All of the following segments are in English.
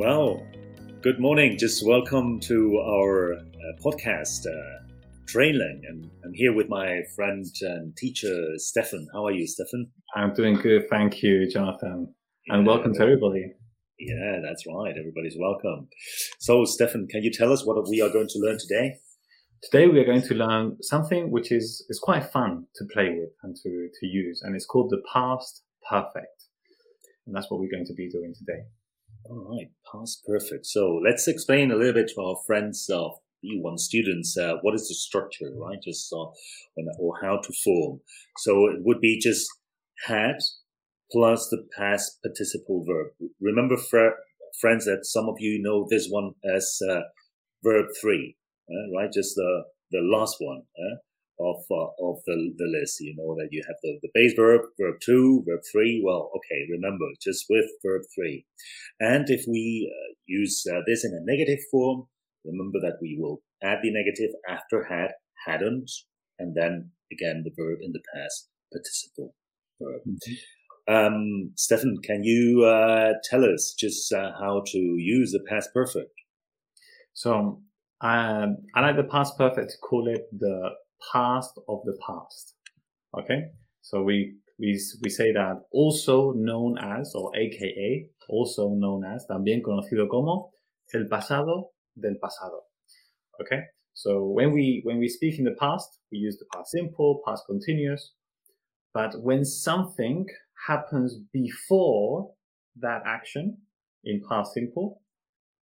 Well, good morning. Just welcome to our uh, podcast, uh, Trainlang. And I'm here with my friend and teacher, Stefan. How are you, Stefan? I'm doing good. Thank you, Jonathan. And welcome to everybody. Yeah, that's right. Everybody's welcome. So, Stefan, can you tell us what we are going to learn today? Today we are going to learn something which is, is quite fun to play with and to, to use. And it's called the past perfect. And that's what we're going to be doing today. All right, past perfect. So let's explain a little bit to our friends of B1 students uh, what is the structure, right? Just uh, or how to form. So it would be just had plus the past participle verb. Remember, fr- friends, that some of you know this one as uh, verb three, uh, right? Just the the last one. Of, uh, of the, the list, you know that you have the, the base verb, verb two, verb three. Well, okay, remember just with verb three. And if we uh, use uh, this in a negative form, remember that we will add the negative after had, hadn't, and then again the verb in the past participle verb. Um, Stefan, can you uh, tell us just uh, how to use the past perfect? So um, I like the past perfect to call it the past of the past. Okay. So we, we, we say that also known as, or AKA, also known as, también conocido como el pasado del pasado. Okay. So when we, when we speak in the past, we use the past simple, past continuous. But when something happens before that action in past simple,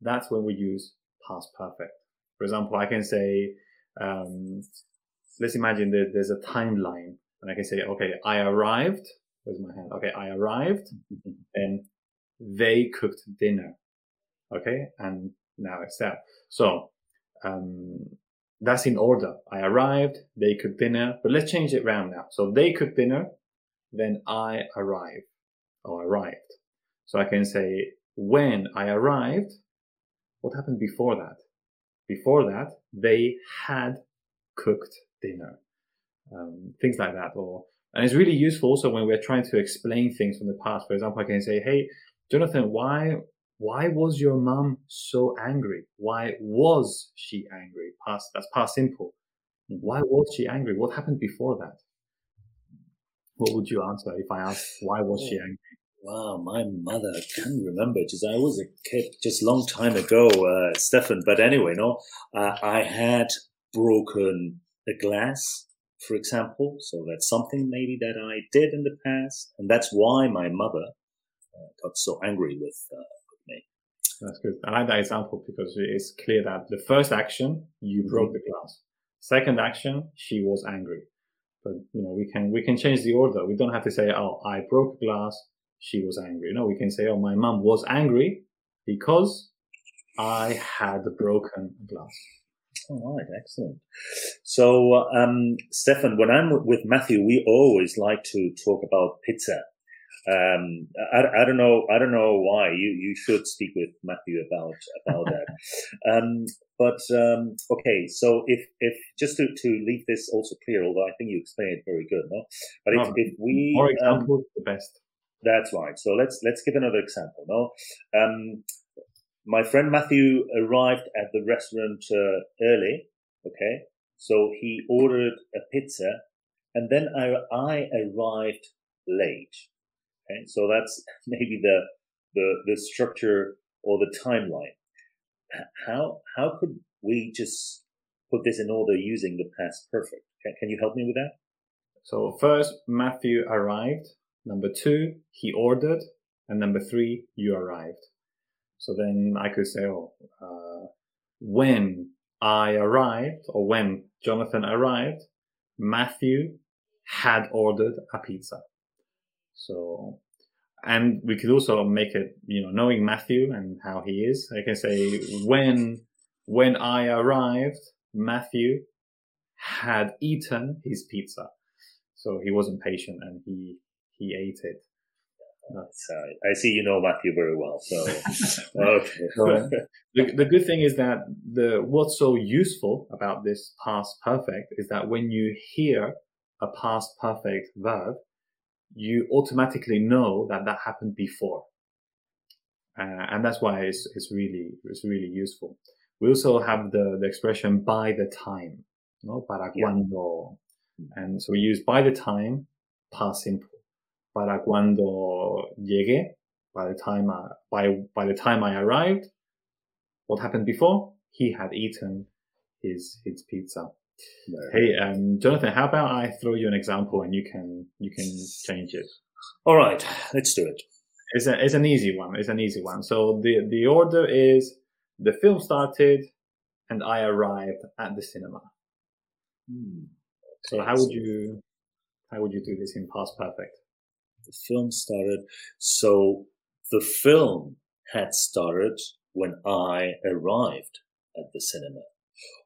that's when we use past perfect. For example, I can say, um, let's imagine that there's a timeline and I can say, okay, I arrived. Where's my hand? Okay, I arrived and they cooked dinner. Okay. And now it's that. So, um, that's in order. I arrived, they cooked dinner, but let's change it round now. So they cooked dinner, then I arrived or arrived. So I can say, when I arrived, what happened before that? Before that, they had cooked dinner. Um, things like that. Or, and it's really useful also when we're trying to explain things from the past. For example, I can say, Hey, Jonathan, why, why was your mom so angry? Why was she angry? Past, that's past simple. Why was she angry? What happened before that? What would you answer if I asked, why was she angry? Wow, my mother, I can't remember. Just I was a kid, just a long time ago, uh, Stefan. But anyway, no, uh, I had broken a glass, for example. So that's something maybe that I did in the past, and that's why my mother uh, got so angry with uh, with me. That's good. I like that example because it's clear that the first action, you broke the glass. Second action, she was angry. But, you know, we can, we can change the order. We don't have to say, oh, I broke glass, she was angry. No, we can say, oh, my mom was angry because I had broken a glass. All right, excellent. So, um, Stefan, when I'm with Matthew, we always like to talk about pizza. Um, I, I don't know, I don't know why. You you should speak with Matthew about about that. Um, but um, okay, so if if just to to leave this also clear, although I think you explained it very good, no. But if, if we More um, examples, the best. that's right. So let's let's give another example. No, um, my friend Matthew arrived at the restaurant uh, early. Okay, so he ordered a pizza, and then I I arrived late. Okay, so that's maybe the the the structure or the timeline. How how could we just put this in order using the past perfect? Can, can you help me with that? So first, Matthew arrived. Number two, he ordered. And number three, you arrived. So then I could say, oh, uh, when I arrived or when Jonathan arrived, Matthew had ordered a pizza. So, and we could also make it, you know, knowing Matthew and how he is, I can say when, when I arrived, Matthew had eaten his pizza. So he wasn't patient and he, he ate it. So I see you know Matthew very well. So okay. The, the good thing is that the what's so useful about this past perfect is that when you hear a past perfect verb, you automatically know that that happened before. uh, and that's why it's, it's really it's really useful. We also have the, the expression by the time, no, para Yeah. cuando, and so we use by the time, past simple. Para cuando llegué, by the time I, by by the time I arrived, what happened before? He had eaten his his pizza. Hey, um, Jonathan, how about I throw you an example and you can you can change it. All right, let's do it. It's, a, it's an easy one. It's an easy one. So the the order is the film started and I arrived at the cinema. Hmm. So how would you how would you do this in past perfect? The film started. So the film had started when I arrived at the cinema.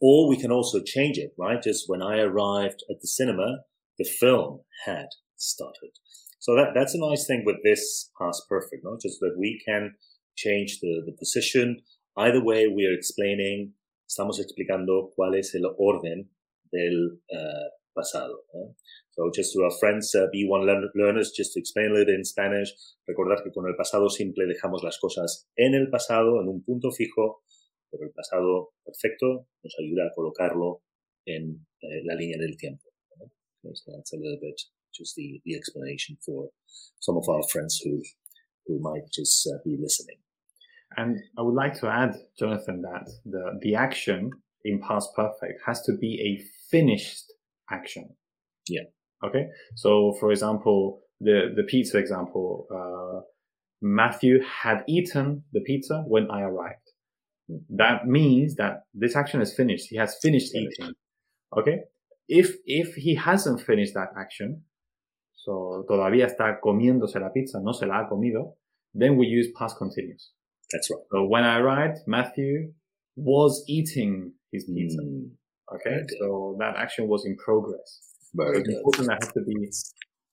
Or we can also change it, right? Just when I arrived at the cinema, the film had started. So that, that's a nice thing with this past perfect, no? Just that we can change the, the position. Either way, we are explaining, estamos explicando cuál es el orden del uh, pasado. ¿no? So just to our friends, uh, B1 learn- learners, just to explain a little in Spanish, recordad que con el pasado simple dejamos las cosas en el pasado, en un punto fijo, pero el pasado perfecto nos ayuda a colocarlo en eh, la línea del tiempo. ¿no? So that's a little bit just the, the explanation for some of our friends who who might just uh, be listening. And I would like to add, Jonathan, that the the action in past perfect has to be a finished action. Yeah. Okay. So, for example, the the pizza example, uh, Matthew had eaten the pizza when I arrived. That means that this action is finished. He has finished Finished. eating. Okay. If if he hasn't finished that action, so todavía está comiéndose la pizza, no se la ha comido, then we use past continuous. That's right. So when I arrived, Matthew was eating his pizza. Mm, Okay, so that action was in progress. very It's good. important that have to be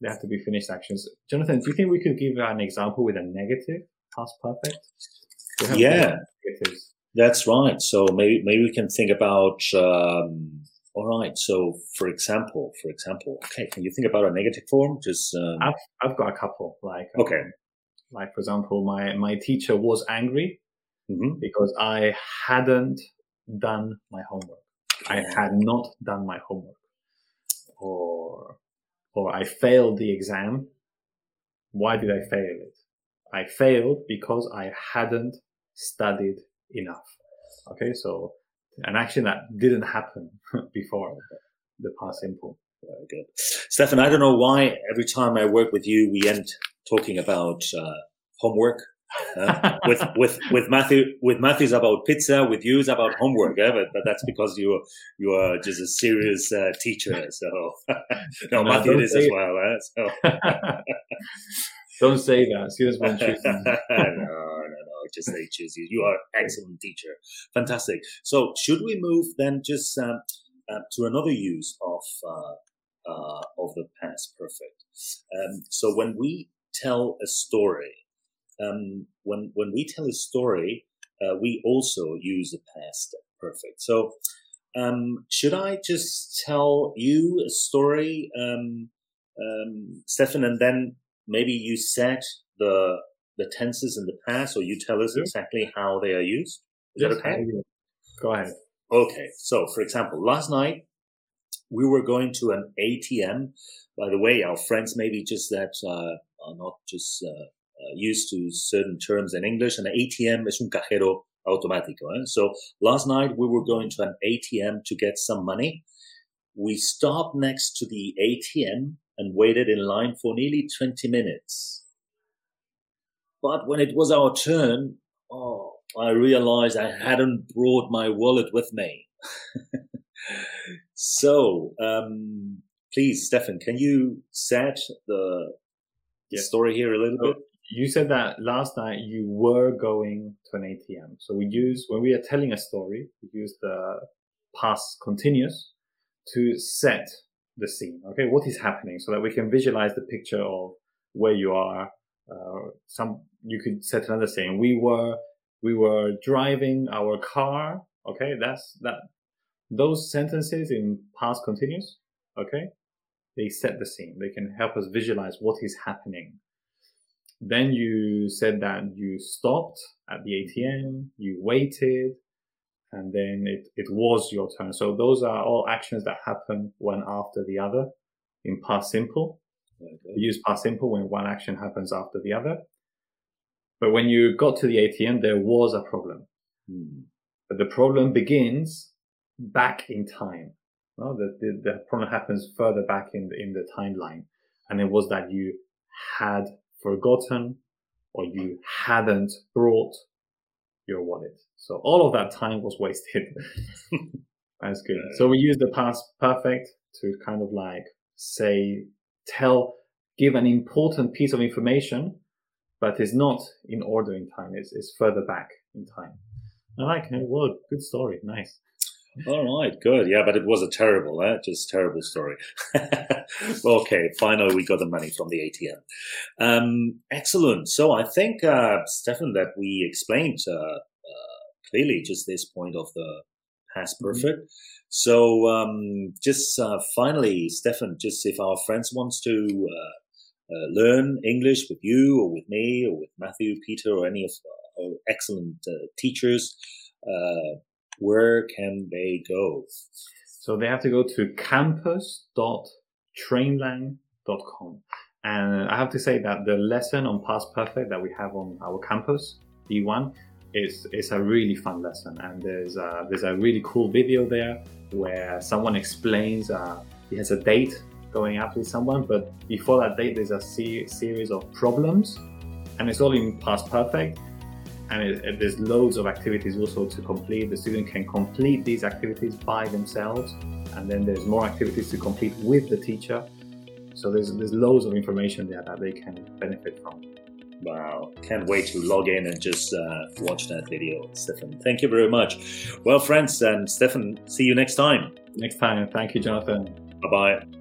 they have to be finished actions. Jonathan, do you think we could give an example with a negative past perfect? Yeah. That's right. So maybe maybe we can think about. Um, all right. So for example, for example, okay, can you think about a negative form? Just um, I've I've got a couple. Like um, Okay. like for example, my my teacher was angry mhm. because I hadn't done my homework. I had not done my homework, or or I failed the exam. Why did I fail it? I failed because I hadn't studied enough. Okay, so an action that didn't happen before the past simple. Very good. Stefan, I don't know why every time I work with you, we end talking about uh, homework. Uh, with with with Matthew with Matthew's about pizza, with you is about homework. eh? But, but that's because you you are just a serious uh, teacher. So no, Matthew is as well. Eh? So Don't say that. Students won't choose no, no, no. Just they choose you. You are excellent teacher. Fantastic. So should we move then just um, uh, to another use of uh, uh, of the past perfect? Um, so when we tell a story, um, when when we tell a story, uh, we also use the past perfect. So um, should I just tell you a story, um, um, Stefan, and then maybe you set the the tenses in the past, or you tell us exactly how they are used? Is that okay? Go ahead. Okay. So, for example, last night we were going to an ATM. By the way, our friends maybe just that uh, are not just uh, used to certain terms in English. An ATM is un cajero automático. Eh? So last night we were going to an ATM to get some money. We stopped next to the ATM and waited in line for nearly 20 minutes. But when it was our turn, oh, I realized I hadn't brought my wallet with me. so, um, please, Stefan, can you set the, the story here a little bit? You said that last night you were going to an ATM. So we use, when we are telling a story, we use the past continuous to set the scene. Okay. What is happening so that we can visualize the picture of where you are. Uh, some, you could set another scene. We were, we were driving our car. Okay. That's that. Those sentences in past continuous. Okay. They set the scene. They can help us visualize what is happening. Then you said that you stopped at the ATM, you waited, and then it, it was your turn. So those are all actions that happen one after the other in past simple. Okay. We use past simple when one action happens after the other. But when you got to the ATM, there was a problem. Hmm. But the problem begins back in time. No, the, the, the problem happens further back in the, in the timeline. And it was that you had forgotten or you hadn't brought your wallet. So all of that time was wasted. That's good. So we use the past perfect to kind of like say, tell, give an important piece of information, but it's not in order in time. It's, it's further back in time. I like it. Well, good story. Nice. All right, good. Yeah, but it was a terrible, eh? just terrible story. okay, finally we got the money from the ATM. Um, excellent. So I think, uh, Stefan, that we explained uh, uh, clearly just this point of the past mm-hmm. perfect. Mm-hmm. So um, just uh, finally, Stefan, just if our friends wants to uh, uh, learn English with you or with me or with Matthew, Peter, or any of our excellent teachers where can they go? So they have to go to campus.trainlang.com. And I have to say that the lesson on past perfect that we have on our campus, B1, is, is a really fun lesson. And there's a, there's a really cool video there where someone explains uh, he has a date going out with someone, but before that date, there's a se- series of problems. And it's all in past perfect and there's loads of activities also to complete. The student can complete these activities by themselves, and then there's more activities to complete with the teacher. So there's there's loads of information there that they can benefit from. Wow, can't wait to log in and just uh, watch that video, Stefan. Thank you very much. Well, friends, and Stefan, see you next time. Next time. Thank you, Jonathan. Bye bye.